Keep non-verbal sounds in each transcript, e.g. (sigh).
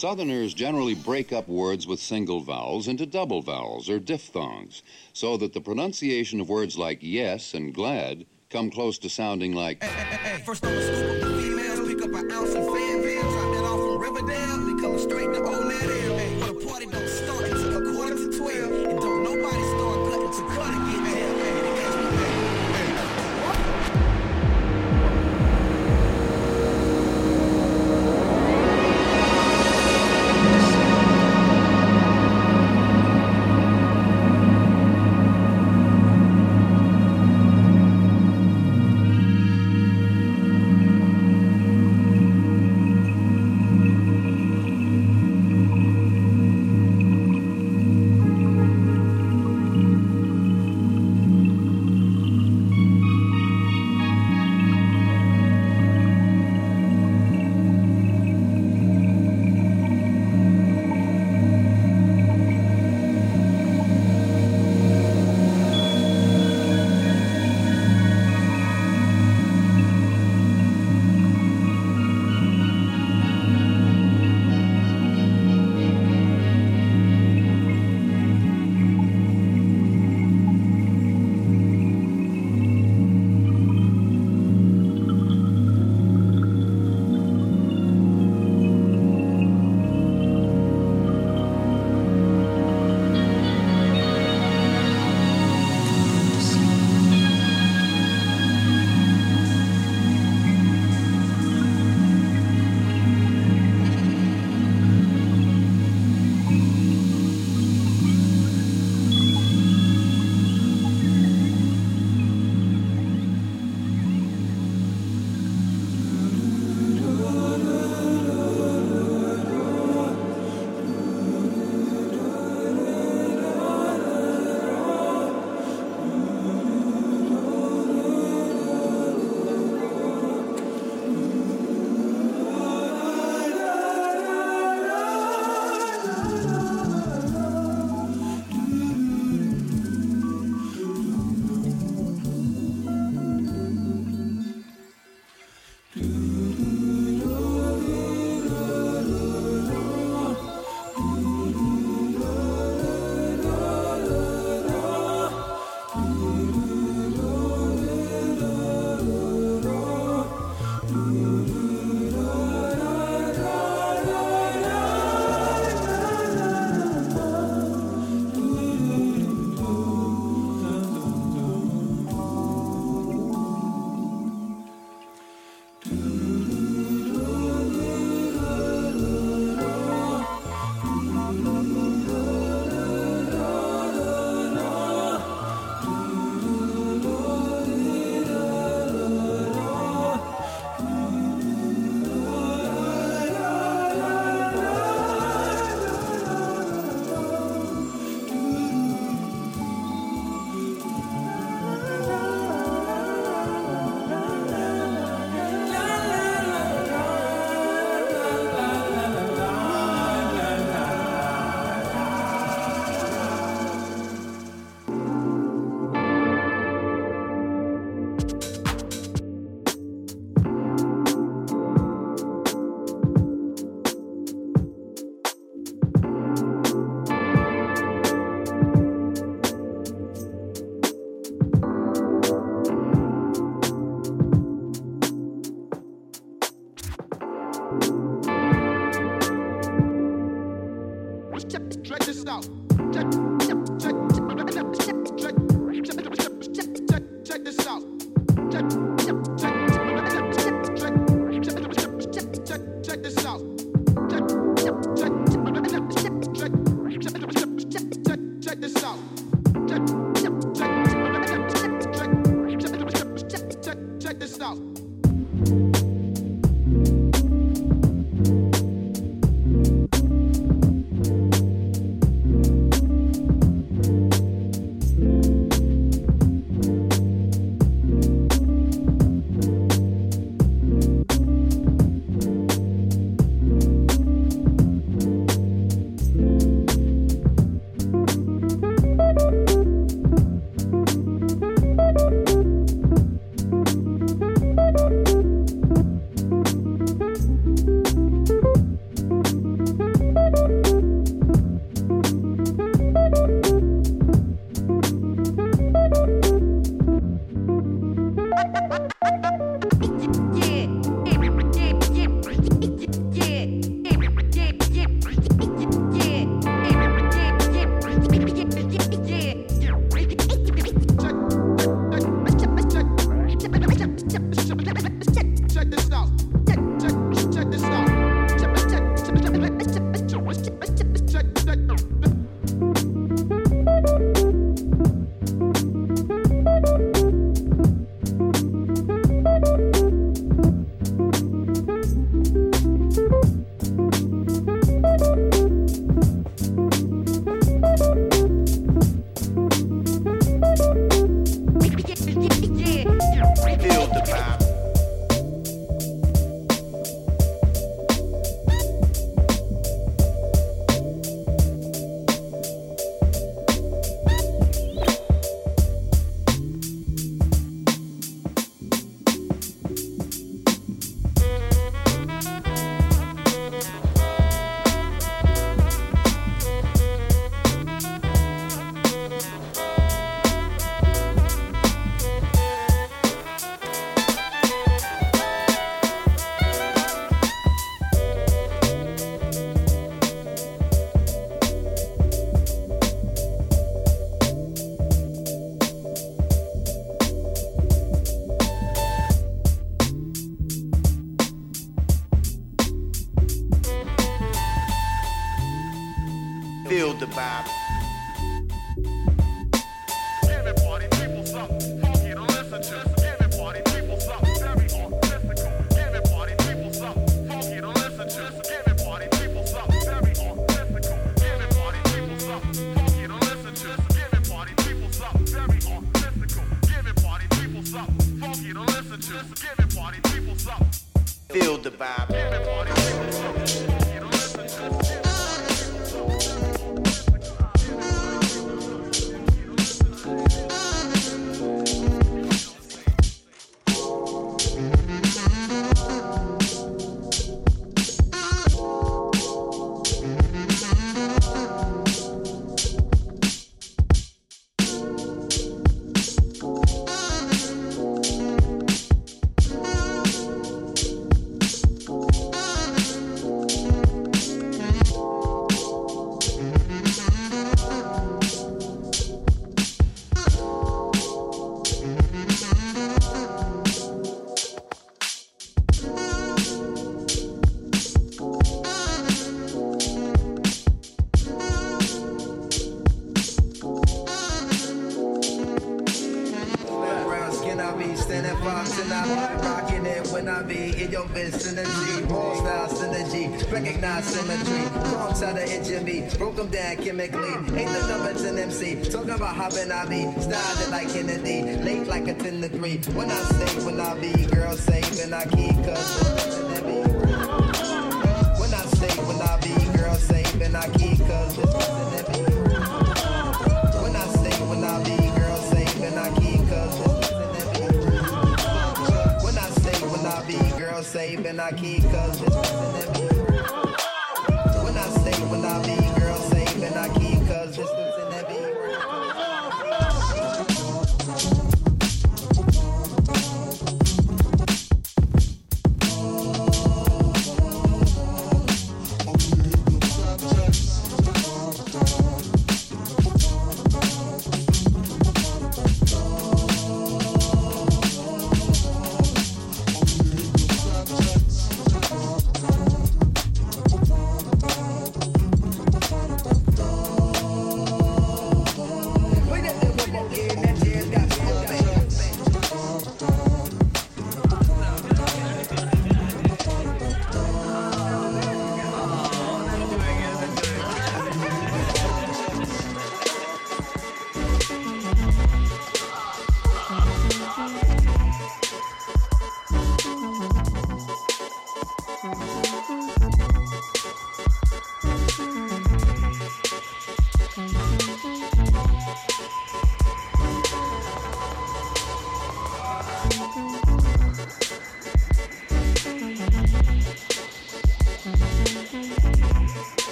Southerners generally break up words with single vowels into double vowels or diphthongs, so that the pronunciation of words like yes and glad come close to sounding like. Hey, hey, hey,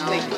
now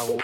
I will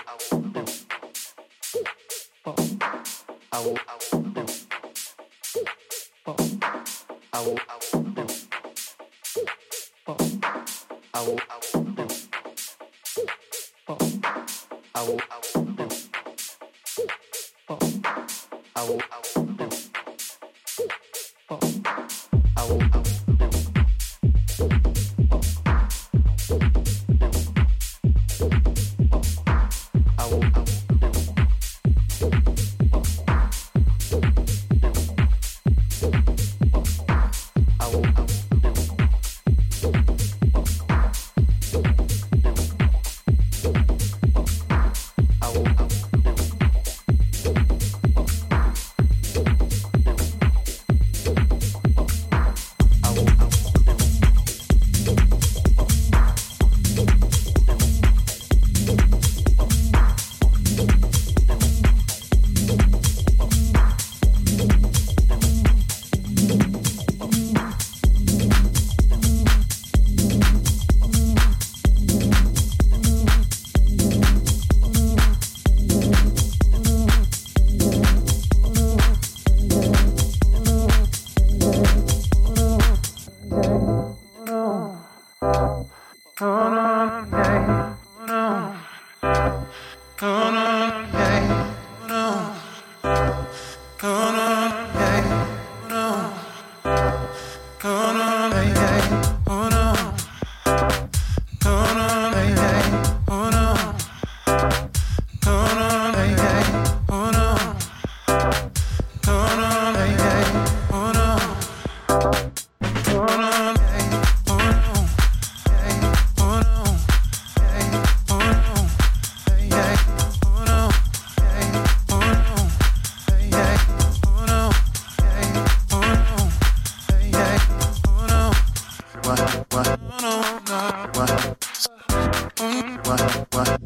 what, what,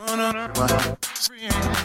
what, what,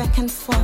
back and forth.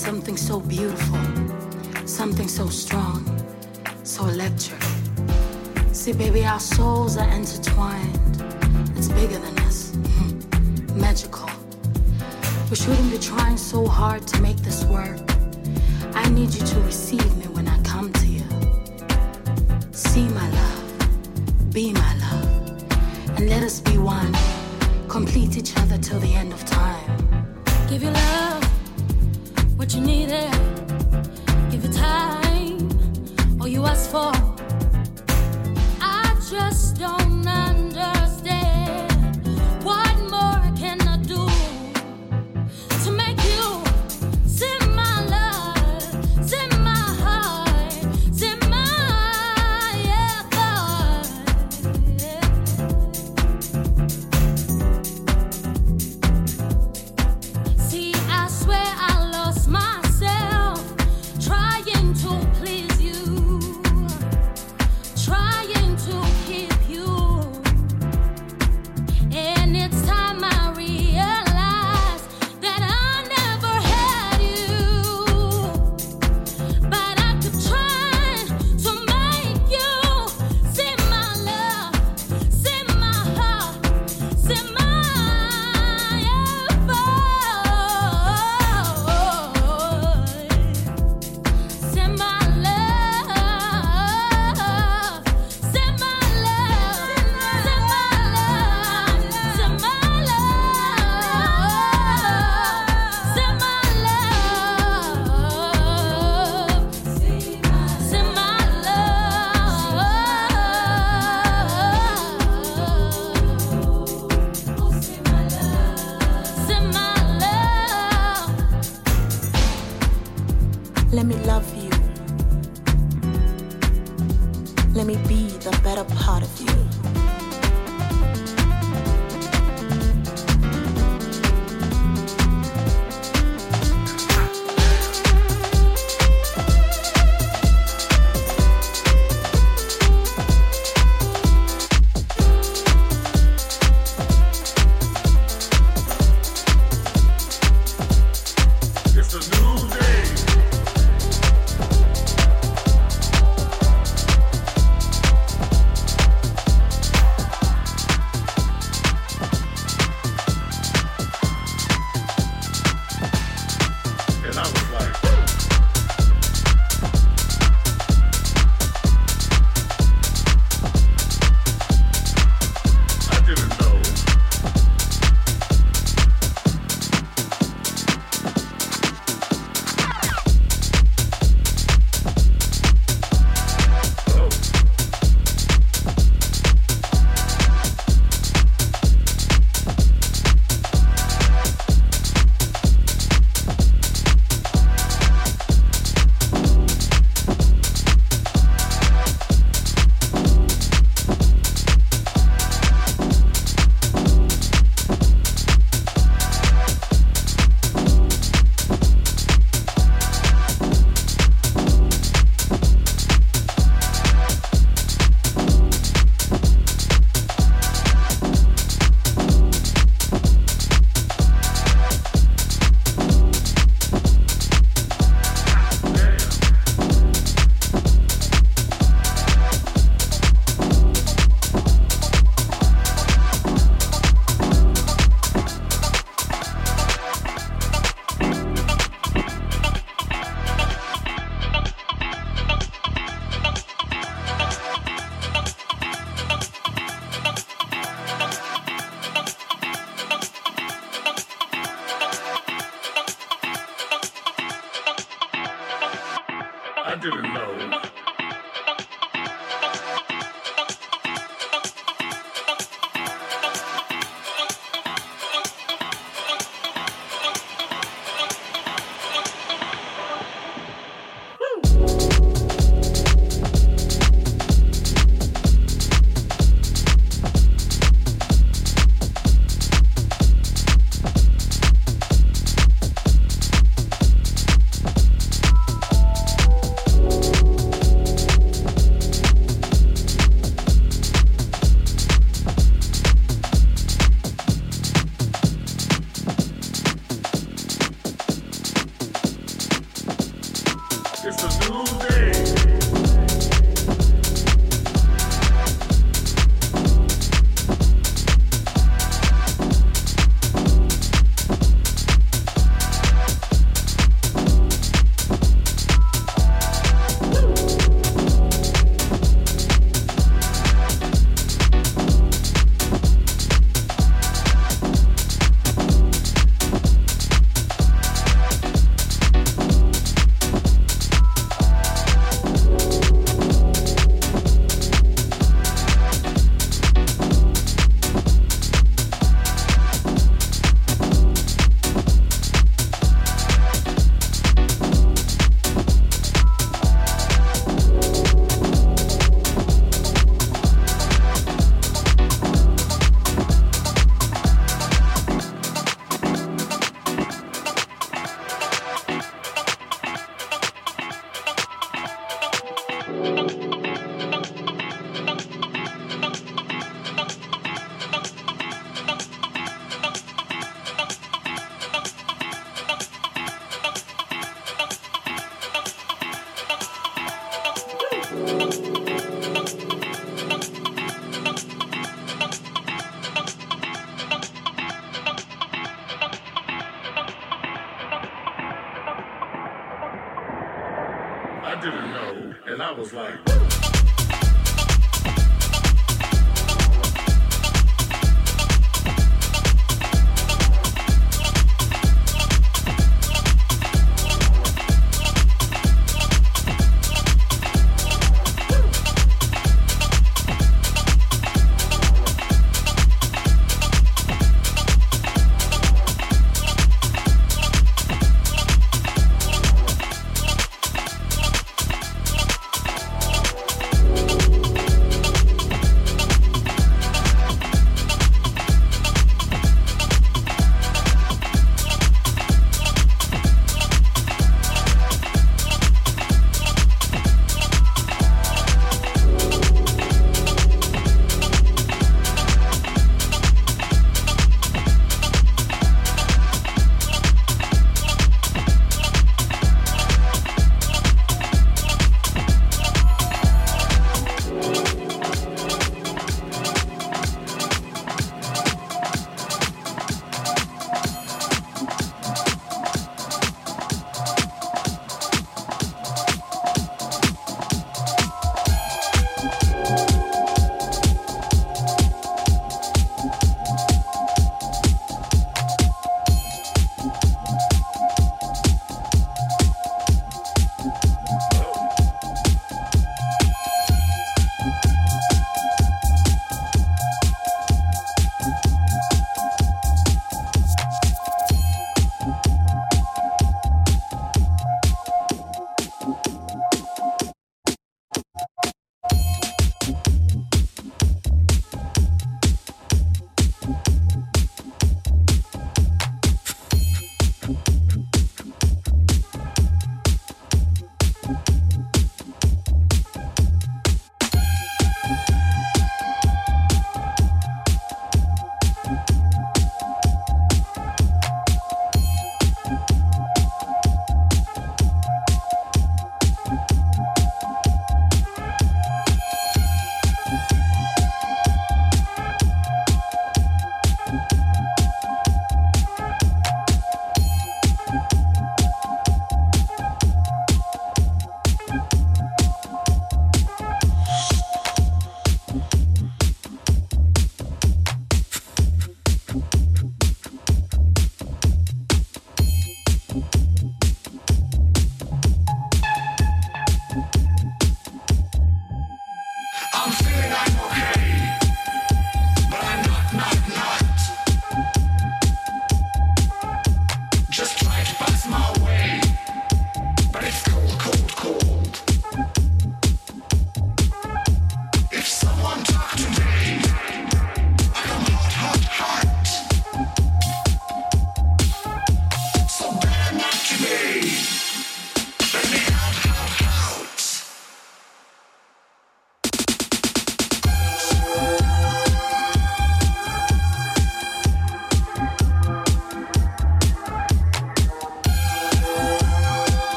something so beautiful, something so strong, so electric. See, baby, our souls are intertwined. It's bigger than us, (laughs) magical. We shouldn't be trying so hard to make this work. I need you to receive me when I come to you. See my love, be my love, and let us be one. Complete each other till the end of time.